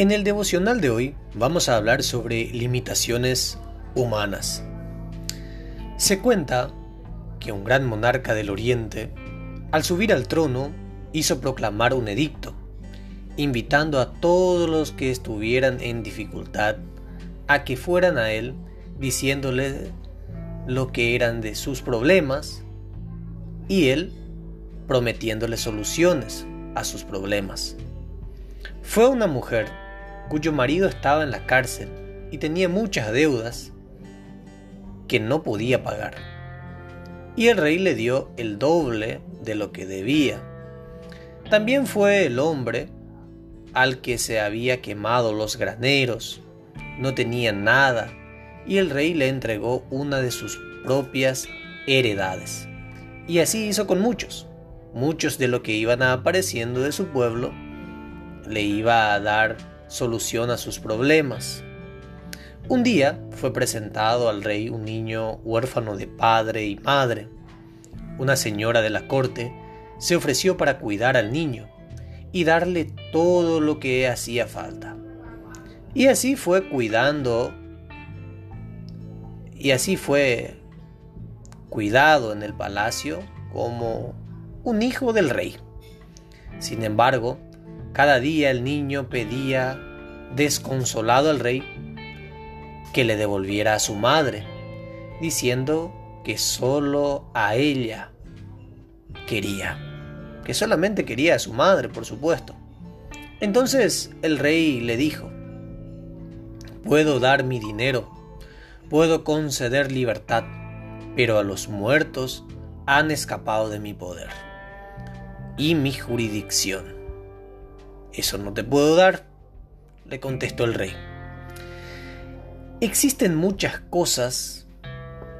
En el devocional de hoy vamos a hablar sobre limitaciones humanas. Se cuenta que un gran monarca del Oriente, al subir al trono, hizo proclamar un edicto, invitando a todos los que estuvieran en dificultad a que fueran a él, diciéndole lo que eran de sus problemas, y él prometiéndole soluciones a sus problemas. Fue una mujer cuyo marido estaba en la cárcel y tenía muchas deudas que no podía pagar. Y el rey le dio el doble de lo que debía. También fue el hombre al que se había quemado los graneros. No tenía nada y el rey le entregó una de sus propias heredades. Y así hizo con muchos. Muchos de lo que iban apareciendo de su pueblo le iba a dar solución a sus problemas. Un día fue presentado al rey un niño huérfano de padre y madre. Una señora de la corte se ofreció para cuidar al niño y darle todo lo que hacía falta. Y así fue cuidando y así fue cuidado en el palacio como un hijo del rey. Sin embargo, cada día el niño pedía desconsolado al rey que le devolviera a su madre, diciendo que solo a ella quería, que solamente quería a su madre, por supuesto. Entonces el rey le dijo, puedo dar mi dinero, puedo conceder libertad, pero a los muertos han escapado de mi poder y mi jurisdicción. Eso no te puedo dar, le contestó el rey. Existen muchas cosas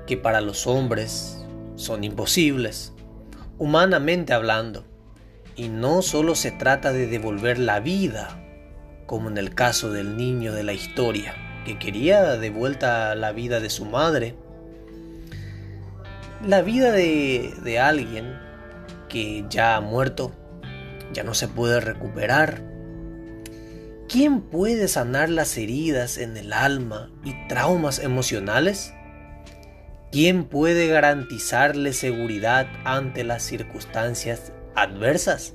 que para los hombres son imposibles, humanamente hablando, y no solo se trata de devolver la vida, como en el caso del niño de la historia, que quería de vuelta la vida de su madre, la vida de, alguien que ya ha muerto, ya no se puede recuperar. ¿Quién puede sanar las heridas en el alma y traumas emocionales? ¿Quién puede garantizarle seguridad ante las circunstancias adversas?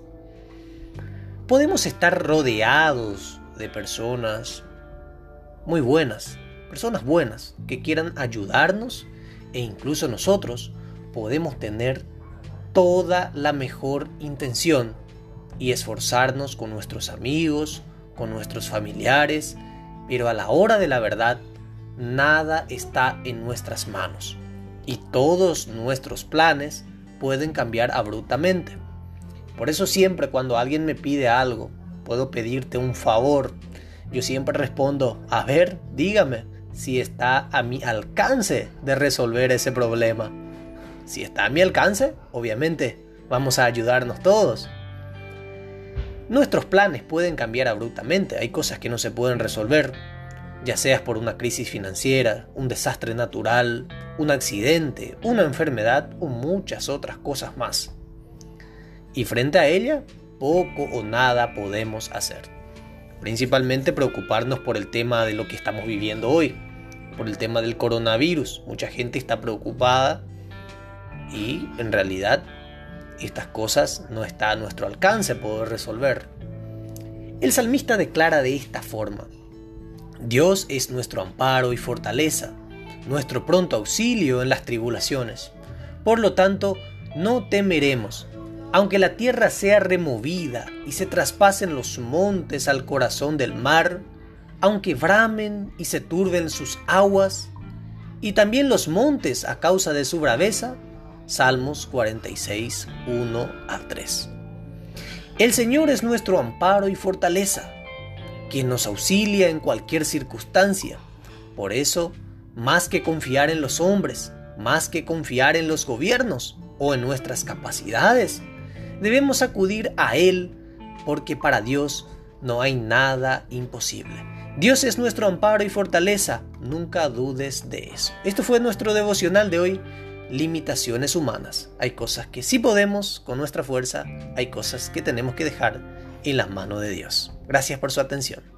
Podemos estar rodeados de personas muy buenas, personas buenas que quieran ayudarnos e incluso nosotros podemos tener toda la mejor intención y esforzarnos con nuestros amigos, con nuestros familiares, pero a la hora de la verdad nada está en nuestras manos y todos nuestros planes pueden cambiar abruptamente. Por eso siempre cuando alguien me pide algo, puedo pedirte un favor, yo siempre respondo, a ver, dígame, si está a mi alcance de resolver ese problema. Si está a mi alcance, obviamente vamos a ayudarnos todos. Nuestros planes pueden cambiar abruptamente, hay cosas que no se pueden resolver, ya sea por una crisis financiera, un desastre natural, un accidente, una enfermedad o muchas otras cosas más. Y frente a ella, poco o nada podemos hacer. Principalmente preocuparnos por el tema de lo que estamos viviendo hoy, por el tema del coronavirus. Mucha gente está preocupada y en realidad estas cosas no está a nuestro alcance poder resolver. El salmista declara de esta forma, Dios es nuestro amparo y fortaleza, nuestro pronto auxilio en las tribulaciones. Por lo tanto, no temeremos, aunque la tierra sea removida y se traspasen los montes al corazón del mar, aunque bramen y se turben sus aguas, y también los montes a causa de su braveza. Salmos 46, 1 a 3. El Señor es nuestro amparo y fortaleza, quien nos auxilia en cualquier circunstancia. Por eso, más que confiar en los hombres, más que confiar en los gobiernos o en nuestras capacidades, debemos acudir a Él porque para Dios no hay nada imposible. Dios es nuestro amparo y fortaleza, nunca dudes de eso. Esto fue nuestro devocional de hoy, limitaciones humanas. Hay cosas que sí podemos con nuestra fuerza, hay cosas que tenemos que dejar en las manos de Dios. Gracias por su atención.